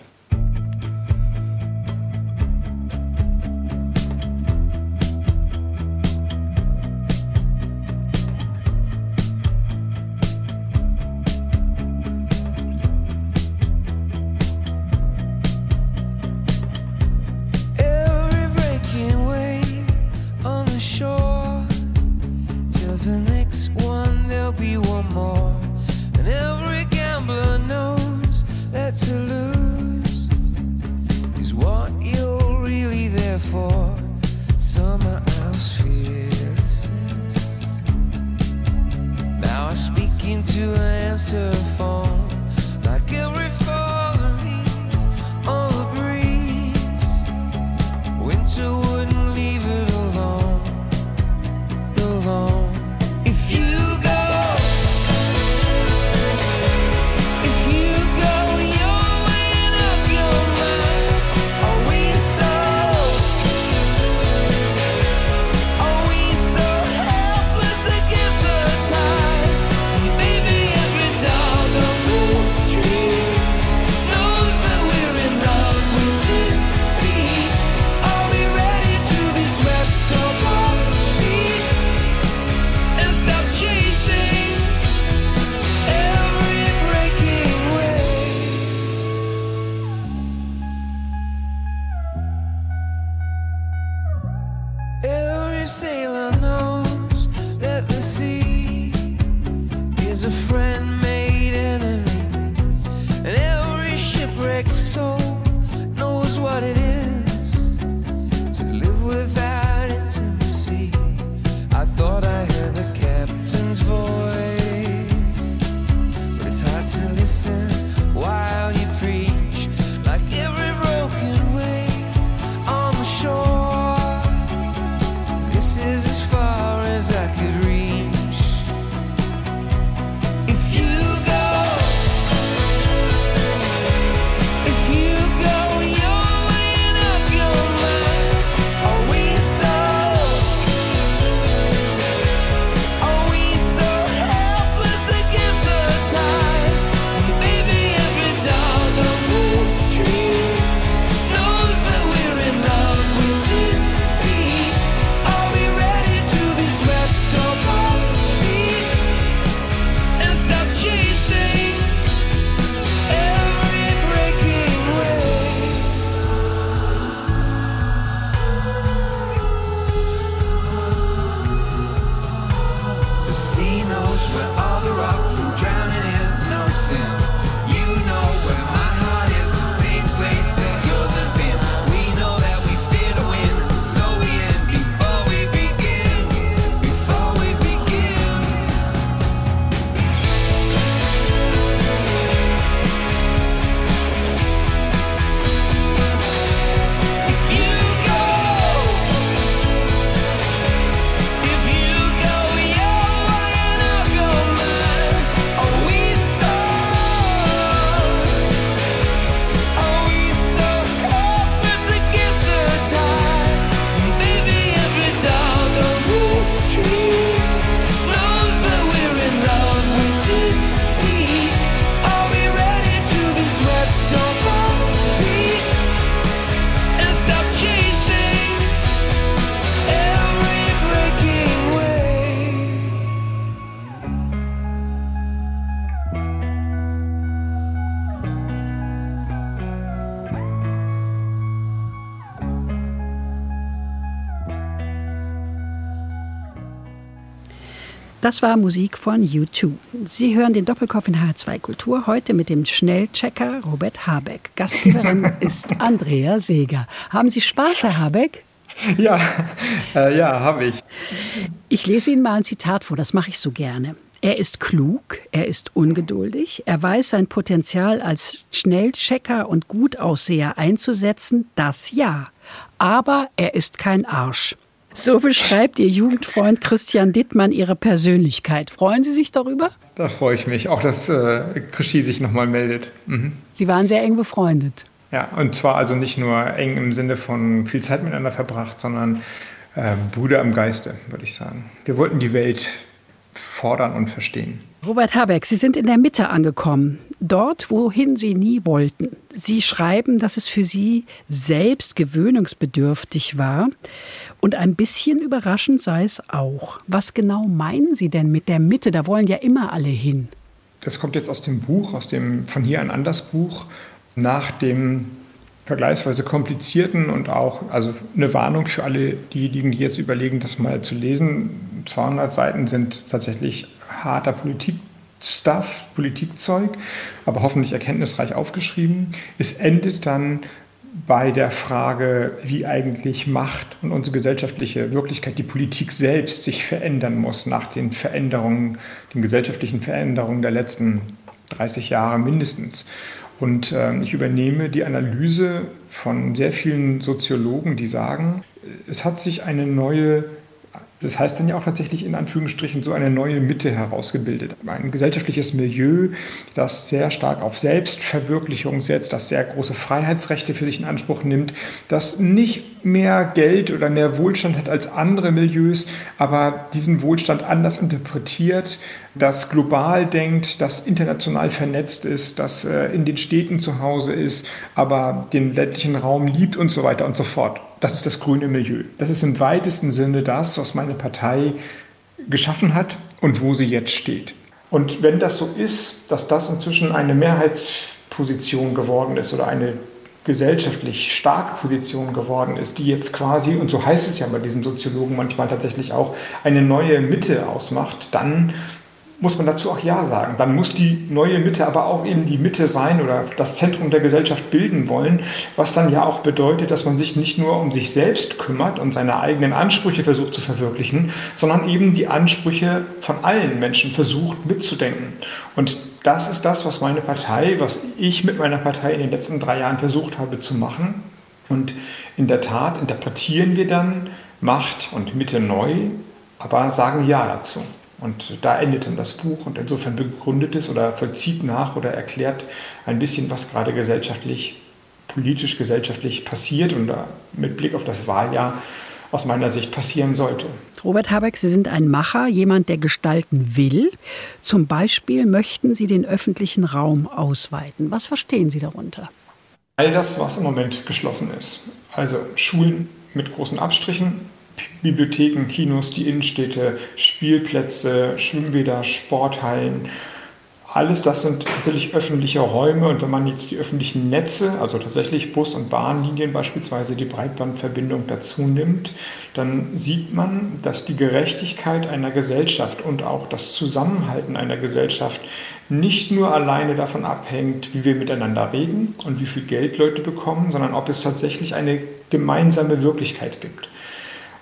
soul knows what it is. Das war Musik von U2. Sie hören den Doppelkopf in H2 Kultur heute mit dem Schnellchecker Robert Habeck. Gastgeberin ist Andrea Seeger. Haben Sie Spaß, Herr Habeck? Ja, äh, ja, habe ich. Ich lese Ihnen mal ein Zitat vor, das mache ich so gerne. Er ist klug, er ist ungeduldig, er weiß sein Potenzial als Schnellchecker und Gutausseher einzusetzen, das ja. Aber er ist kein Arsch. So beschreibt Ihr Jugendfreund Christian Dittmann Ihre Persönlichkeit. Freuen Sie sich darüber? Da freue ich mich. Auch, dass äh, Krischi sich nochmal meldet. Mhm. Sie waren sehr eng befreundet. Ja, und zwar also nicht nur eng im Sinne von viel Zeit miteinander verbracht, sondern äh, Bruder im Geiste, würde ich sagen. Wir wollten die Welt fordern und verstehen. Robert Habeck, Sie sind in der Mitte angekommen, dort, wohin Sie nie wollten. Sie schreiben, dass es für Sie selbst gewöhnungsbedürftig war und ein bisschen überraschend sei es auch. Was genau meinen Sie denn mit der Mitte? Da wollen ja immer alle hin. Das kommt jetzt aus dem Buch, aus dem Von hier ein anders Buch, nach dem vergleichsweise komplizierten und auch, also eine Warnung für alle diejenigen, die jetzt überlegen, das mal zu lesen. 200 Seiten sind tatsächlich harter Politik-Stuff, Politikzeug, aber hoffentlich erkenntnisreich aufgeschrieben. Es endet dann bei der Frage, wie eigentlich Macht und unsere gesellschaftliche Wirklichkeit, die Politik selbst sich verändern muss nach den Veränderungen, den gesellschaftlichen Veränderungen der letzten 30 Jahre mindestens. Und äh, ich übernehme die Analyse von sehr vielen Soziologen, die sagen, es hat sich eine neue das heißt dann ja auch tatsächlich in Anführungsstrichen so eine neue Mitte herausgebildet. Ein gesellschaftliches Milieu, das sehr stark auf Selbstverwirklichung setzt, das sehr große Freiheitsrechte für sich in Anspruch nimmt, das nicht mehr Geld oder mehr Wohlstand hat als andere Milieus, aber diesen Wohlstand anders interpretiert, das global denkt, das international vernetzt ist, das äh, in den Städten zu Hause ist, aber den ländlichen Raum liebt und so weiter und so fort. Das ist das grüne Milieu. Das ist im weitesten Sinne das, was meine Partei geschaffen hat und wo sie jetzt steht. Und wenn das so ist, dass das inzwischen eine Mehrheitsposition geworden ist oder eine gesellschaftlich starke Position geworden ist, die jetzt quasi, und so heißt es ja bei diesem Soziologen manchmal tatsächlich auch, eine neue Mitte ausmacht, dann muss man dazu auch Ja sagen. Dann muss die neue Mitte aber auch eben die Mitte sein oder das Zentrum der Gesellschaft bilden wollen, was dann ja auch bedeutet, dass man sich nicht nur um sich selbst kümmert und seine eigenen Ansprüche versucht zu verwirklichen, sondern eben die Ansprüche von allen Menschen versucht mitzudenken. Und das ist das, was meine Partei, was ich mit meiner Partei in den letzten drei Jahren versucht habe zu machen. Und in der Tat interpretieren wir dann Macht und Mitte neu, aber sagen Ja dazu. Und da endet dann das Buch und insofern begründet es oder vollzieht nach oder erklärt ein bisschen, was gerade gesellschaftlich, politisch, gesellschaftlich passiert und mit Blick auf das Wahljahr aus meiner Sicht passieren sollte. Robert Habeck, Sie sind ein Macher, jemand, der gestalten will. Zum Beispiel möchten Sie den öffentlichen Raum ausweiten. Was verstehen Sie darunter? All das, was im Moment geschlossen ist. Also Schulen mit großen Abstrichen, Bibliotheken, Kinos, die Innenstädte, Spielplätze, Schwimmbäder, Sporthallen. Alles das sind tatsächlich öffentliche Räume und wenn man jetzt die öffentlichen Netze, also tatsächlich Bus- und Bahnlinien beispielsweise die Breitbandverbindung dazu nimmt, dann sieht man, dass die Gerechtigkeit einer Gesellschaft und auch das Zusammenhalten einer Gesellschaft nicht nur alleine davon abhängt, wie wir miteinander reden und wie viel Geld Leute bekommen, sondern ob es tatsächlich eine gemeinsame Wirklichkeit gibt.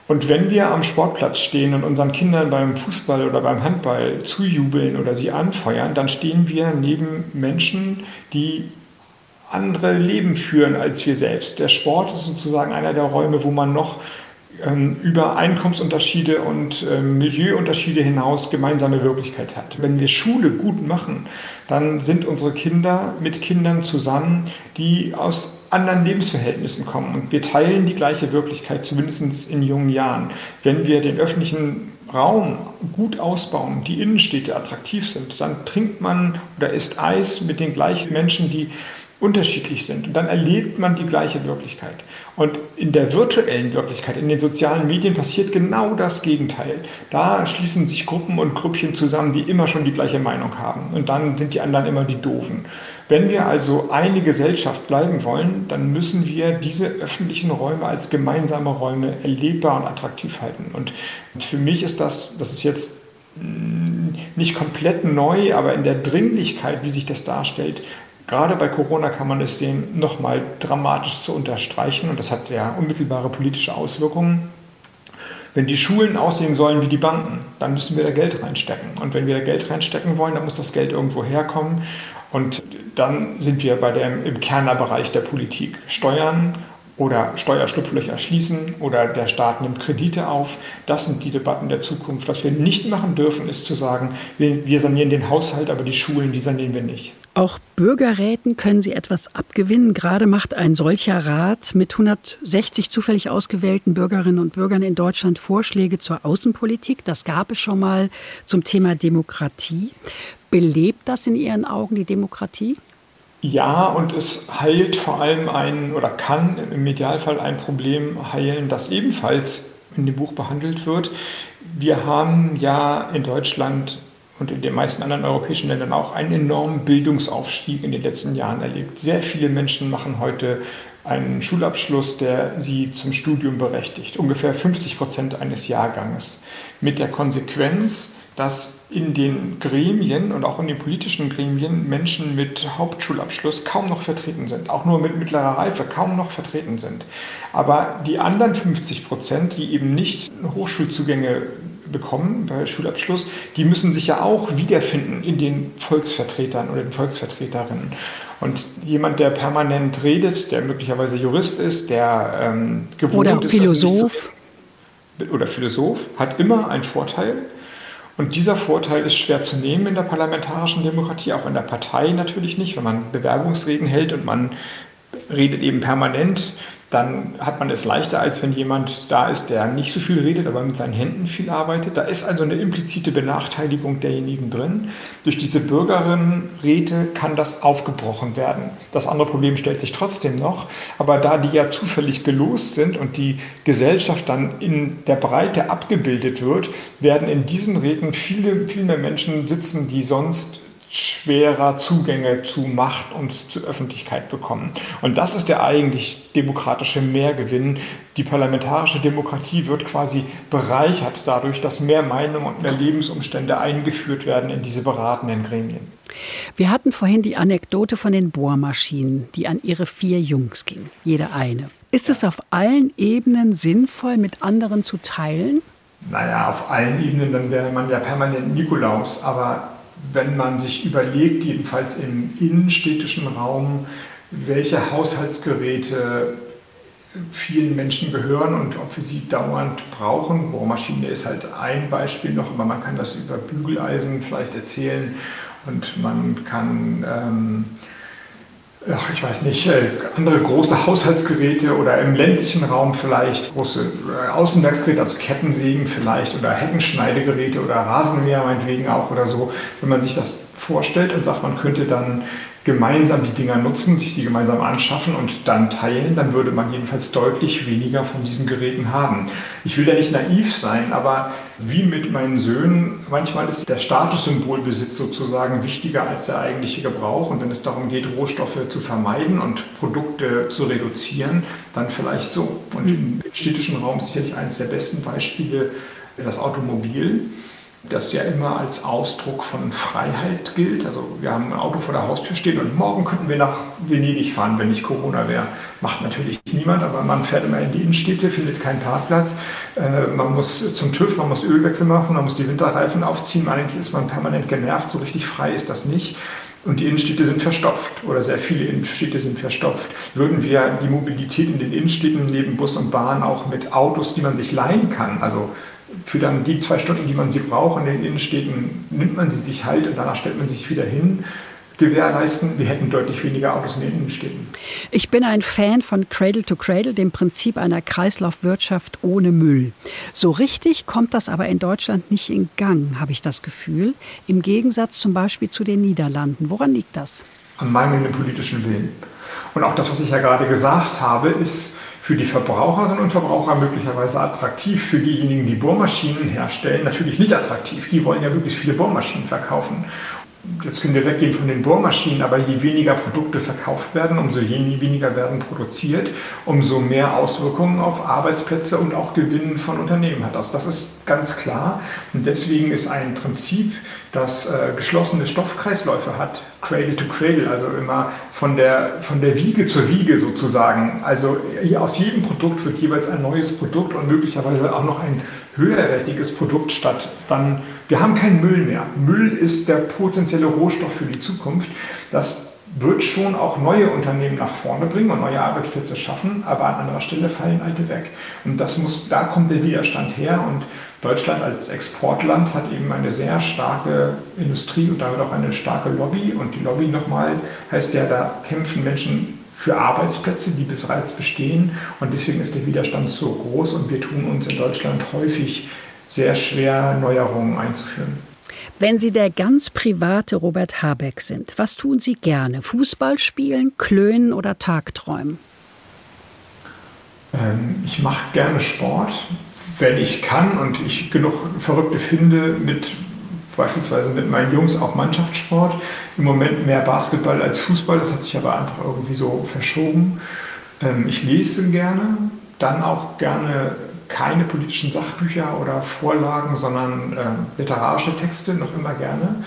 Und wenn wir am Sportplatz stehen und unseren Kindern beim Fußball oder beim Handball zujubeln oder sie anfeuern, dann stehen wir neben Menschen, die andere Leben führen als wir selbst. Der Sport ist sozusagen einer der Räume, wo man noch über Einkommensunterschiede und ähm, Milieuunterschiede hinaus gemeinsame Wirklichkeit hat. Wenn wir Schule gut machen, dann sind unsere Kinder mit Kindern zusammen, die aus anderen Lebensverhältnissen kommen. Und wir teilen die gleiche Wirklichkeit, zumindest in jungen Jahren. Wenn wir den öffentlichen Raum gut ausbauen, die Innenstädte attraktiv sind, dann trinkt man oder isst Eis mit den gleichen Menschen, die unterschiedlich sind. Und dann erlebt man die gleiche Wirklichkeit. Und in der virtuellen Wirklichkeit, in den sozialen Medien passiert genau das Gegenteil. Da schließen sich Gruppen und Grüppchen zusammen, die immer schon die gleiche Meinung haben. Und dann sind die anderen immer die Doofen. Wenn wir also eine Gesellschaft bleiben wollen, dann müssen wir diese öffentlichen Räume als gemeinsame Räume erlebbar und attraktiv halten. Und für mich ist das, das ist jetzt nicht komplett neu, aber in der Dringlichkeit, wie sich das darstellt, gerade bei Corona kann man es sehen, nochmal dramatisch zu unterstreichen. Und das hat ja unmittelbare politische Auswirkungen. Wenn die Schulen aussehen sollen wie die Banken, dann müssen wir da Geld reinstecken. Und wenn wir da Geld reinstecken wollen, dann muss das Geld irgendwo herkommen. Und dann sind wir bei dem, im Kernerbereich der Politik. Steuern oder Steuerschlupflöcher schließen oder der Staat nimmt Kredite auf. Das sind die Debatten der Zukunft. Was wir nicht machen dürfen, ist zu sagen, wir, wir sanieren den Haushalt, aber die Schulen, die sanieren wir nicht. Auch Bürgerräten können Sie etwas abgewinnen. Gerade macht ein solcher Rat mit 160 zufällig ausgewählten Bürgerinnen und Bürgern in Deutschland Vorschläge zur Außenpolitik. Das gab es schon mal zum Thema Demokratie. Belebt das in Ihren Augen die Demokratie? Ja, und es heilt vor allem ein oder kann im Medialfall ein Problem heilen, das ebenfalls in dem Buch behandelt wird. Wir haben ja in Deutschland und in den meisten anderen europäischen Ländern auch einen enormen Bildungsaufstieg in den letzten Jahren erlebt. Sehr viele Menschen machen heute einen Schulabschluss, der sie zum Studium berechtigt. Ungefähr 50 Prozent eines Jahrganges. Mit der Konsequenz, dass in den Gremien und auch in den politischen Gremien Menschen mit Hauptschulabschluss kaum noch vertreten sind, auch nur mit mittlerer Reife kaum noch vertreten sind. Aber die anderen 50 Prozent, die eben nicht Hochschulzugänge bekommen bei Schulabschluss, die müssen sich ja auch wiederfinden in den Volksvertretern oder den Volksvertreterinnen. Und jemand, der permanent redet, der möglicherweise Jurist ist, der ähm, gewohnt oder ist, Philosoph. Zu, oder Philosoph, hat immer einen Vorteil. Und dieser Vorteil ist schwer zu nehmen in der parlamentarischen Demokratie, auch in der Partei natürlich nicht, wenn man Bewerbungsreden hält und man redet eben permanent dann hat man es leichter, als wenn jemand da ist, der nicht so viel redet, aber mit seinen Händen viel arbeitet. Da ist also eine implizite Benachteiligung derjenigen drin. Durch diese Bürgerinnenräte kann das aufgebrochen werden. Das andere Problem stellt sich trotzdem noch, aber da die ja zufällig gelost sind und die Gesellschaft dann in der Breite abgebildet wird, werden in diesen Räten viele, viel mehr Menschen sitzen, die sonst schwerer Zugänge zu Macht und zu Öffentlichkeit bekommen. Und das ist der eigentlich demokratische Mehrgewinn. Die parlamentarische Demokratie wird quasi bereichert dadurch, dass mehr Meinungen und mehr Lebensumstände eingeführt werden in diese beratenden Gremien. Wir hatten vorhin die Anekdote von den Bohrmaschinen, die an ihre vier Jungs ging, jede eine. Ist es auf allen Ebenen sinnvoll, mit anderen zu teilen? Naja, auf allen Ebenen, dann wäre man ja permanent Nikolaus. Aber wenn man sich überlegt, jedenfalls im innenstädtischen Raum, welche Haushaltsgeräte vielen Menschen gehören und ob wir sie dauernd brauchen. Bohrmaschine ist halt ein Beispiel noch, aber man kann das über Bügeleisen vielleicht erzählen und man kann ähm, ach, ich weiß nicht, äh, andere große Haushaltsgeräte oder im ländlichen Raum vielleicht große äh, Außenwerksgeräte, also Kettensägen vielleicht oder Heckenschneidegeräte oder Rasenmäher meinetwegen auch oder so. Wenn man sich das vorstellt und sagt, man könnte dann gemeinsam die Dinger nutzen, sich die gemeinsam anschaffen und dann teilen, dann würde man jedenfalls deutlich weniger von diesen Geräten haben. Ich will ja nicht naiv sein, aber wie mit meinen Söhnen, manchmal ist der Statussymbolbesitz sozusagen wichtiger als der eigentliche Gebrauch. Und wenn es darum geht, Rohstoffe zu vermeiden und Produkte zu reduzieren, dann vielleicht so. Und im städtischen Raum ist sicherlich eines der besten Beispiele das Automobil das ja immer als Ausdruck von Freiheit gilt. Also wir haben ein Auto vor der Haustür stehen und morgen könnten wir nach Venedig fahren, wenn nicht Corona wäre. Macht natürlich niemand, aber man fährt immer in die Innenstädte, findet keinen Parkplatz. Äh, man muss zum TÜV, man muss Ölwechsel machen, man muss die Winterreifen aufziehen. Eigentlich ist man permanent genervt, so richtig frei ist das nicht. Und die Innenstädte sind verstopft oder sehr viele Innenstädte sind verstopft. Würden wir die Mobilität in den Innenstädten neben Bus und Bahn auch mit Autos, die man sich leihen kann, also für dann die zwei Stunden, die man sie braucht in den Innenstädten, nimmt man sie sich halt und danach stellt man sich wieder hin gewährleisten. Wir hätten deutlich weniger Autos in den Innenstädten. Ich bin ein Fan von Cradle to Cradle, dem Prinzip einer Kreislaufwirtschaft ohne Müll. So richtig kommt das aber in Deutschland nicht in Gang, habe ich das Gefühl. Im Gegensatz zum Beispiel zu den Niederlanden. Woran liegt das? An mangelndem politischen Willen. Und auch das, was ich ja gerade gesagt habe, ist für die Verbraucherinnen und Verbraucher möglicherweise attraktiv, für diejenigen, die Bohrmaschinen herstellen, natürlich nicht attraktiv. Die wollen ja wirklich viele Bohrmaschinen verkaufen. Jetzt können wir weggehen von den Bohrmaschinen, aber je weniger Produkte verkauft werden, umso weniger werden produziert, umso mehr Auswirkungen auf Arbeitsplätze und auch Gewinn von Unternehmen hat das. Das ist ganz klar. Und deswegen ist ein Prinzip, das äh, geschlossene Stoffkreisläufe hat, Cradle to Cradle, also immer von der, von der Wiege zur Wiege sozusagen. Also aus jedem Produkt wird jeweils ein neues Produkt und möglicherweise auch noch ein höherwertiges Produkt statt. Dann, wir haben keinen Müll mehr. Müll ist der potenzielle Rohstoff für die Zukunft. Das wird schon auch neue Unternehmen nach vorne bringen und neue Arbeitsplätze schaffen, aber an anderer Stelle fallen alte weg. Und das muss, da kommt der Widerstand her und Deutschland als Exportland hat eben eine sehr starke Industrie und damit auch eine starke Lobby. Und die Lobby nochmal heißt ja, da kämpfen Menschen für Arbeitsplätze, die bereits bestehen. Und deswegen ist der Widerstand so groß und wir tun uns in Deutschland häufig sehr schwer, Neuerungen einzuführen. Wenn Sie der ganz private Robert Habeck sind, was tun Sie gerne? Fußball spielen, klönen oder Tagträumen? Ähm, ich mache gerne Sport, wenn ich kann und ich genug Verrückte finde, mit beispielsweise mit meinen Jungs auch Mannschaftssport. Im Moment mehr Basketball als Fußball, das hat sich aber einfach irgendwie so verschoben. Ähm, ich lese gerne, dann auch gerne keine politischen Sachbücher oder Vorlagen, sondern äh, literarische Texte noch immer gerne.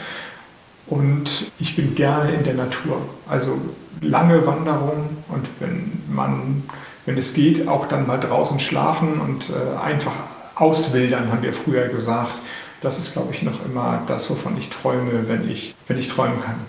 Und ich bin gerne in der Natur. Also lange Wanderungen und wenn man, wenn es geht, auch dann mal draußen schlafen und äh, einfach auswildern, haben wir früher gesagt das ist, glaube ich, noch immer das, wovon ich träume, wenn ich, wenn ich träumen kann.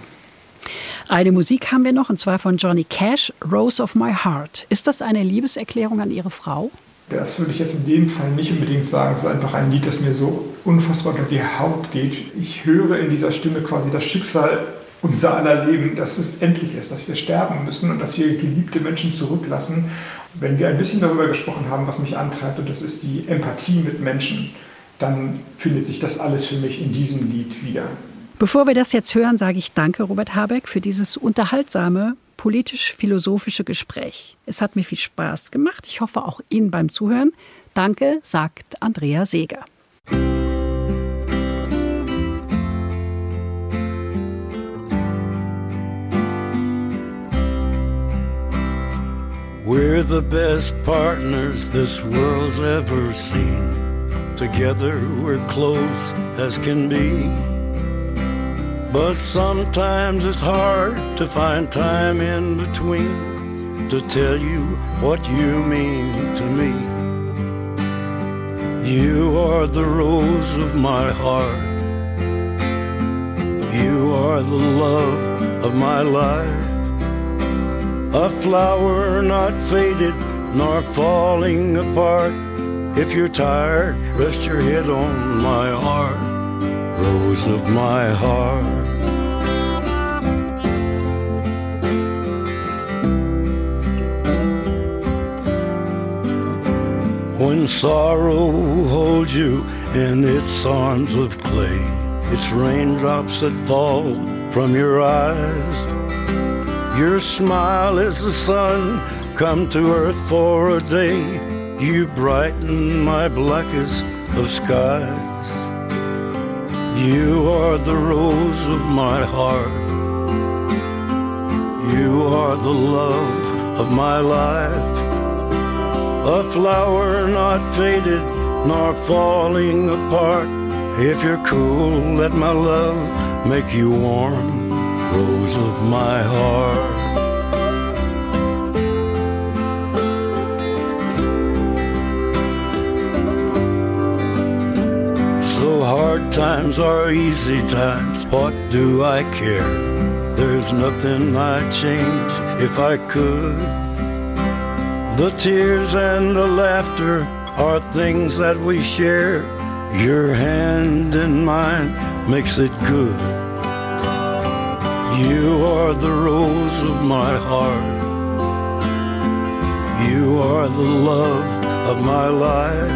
Eine Musik haben wir noch, und zwar von Johnny Cash, Rose of My Heart. Ist das eine Liebeserklärung an Ihre Frau? Das würde ich jetzt in dem Fall nicht unbedingt sagen. Es ist einfach ein Lied, das mir so unfassbar unter die Haut geht. Ich höre in dieser Stimme quasi das Schicksal unser aller Leben, dass es endlich ist, dass wir sterben müssen und dass wir geliebte Menschen zurücklassen. Wenn wir ein bisschen darüber gesprochen haben, was mich antreibt, und das ist die Empathie mit Menschen, dann findet sich das alles für mich in diesem Lied wieder. Bevor wir das jetzt hören, sage ich danke, Robert Habeck, für dieses unterhaltsame, politisch-philosophische Gespräch. Es hat mir viel Spaß gemacht. Ich hoffe auch Ihnen beim Zuhören. Danke, sagt Andrea Seeger. We're the best partners this world's ever seen. Together we're close as can be. But sometimes it's hard to find time in between to tell you what you mean to me. You are the rose of my heart. You are the love of my life. A flower not faded nor falling apart if you're tired, rest your head on my heart, rose of my heart. When sorrow holds you in its arms of clay, it's raindrops that fall from your eyes. Your smile is the sun come to earth for a day you brighten my blackest of skies. You are the rose of my heart. You are the love of my life. A flower not faded nor falling apart. If you're cool, let my love make you warm, rose of my heart. So hard times are easy times. What do I care? There's nothing I'd change if I could. The tears and the laughter are things that we share. Your hand in mine makes it good. You are the rose of my heart. You are the love of my life.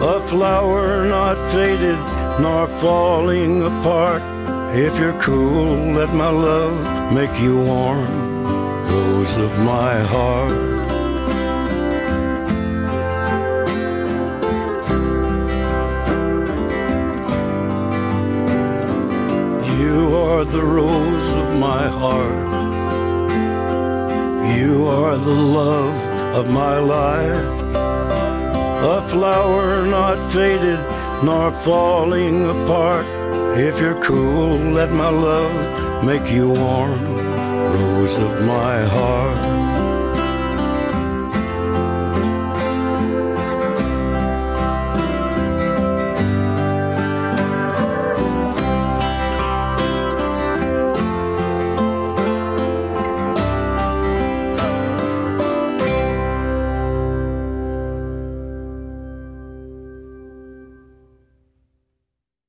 A flower not faded nor falling apart. If you're cool, let my love make you warm, rose of my heart. You are the rose of my heart. You are the love of my life, a flower not faded nor falling apart. If you're cool, let my love make you warm, of my heart.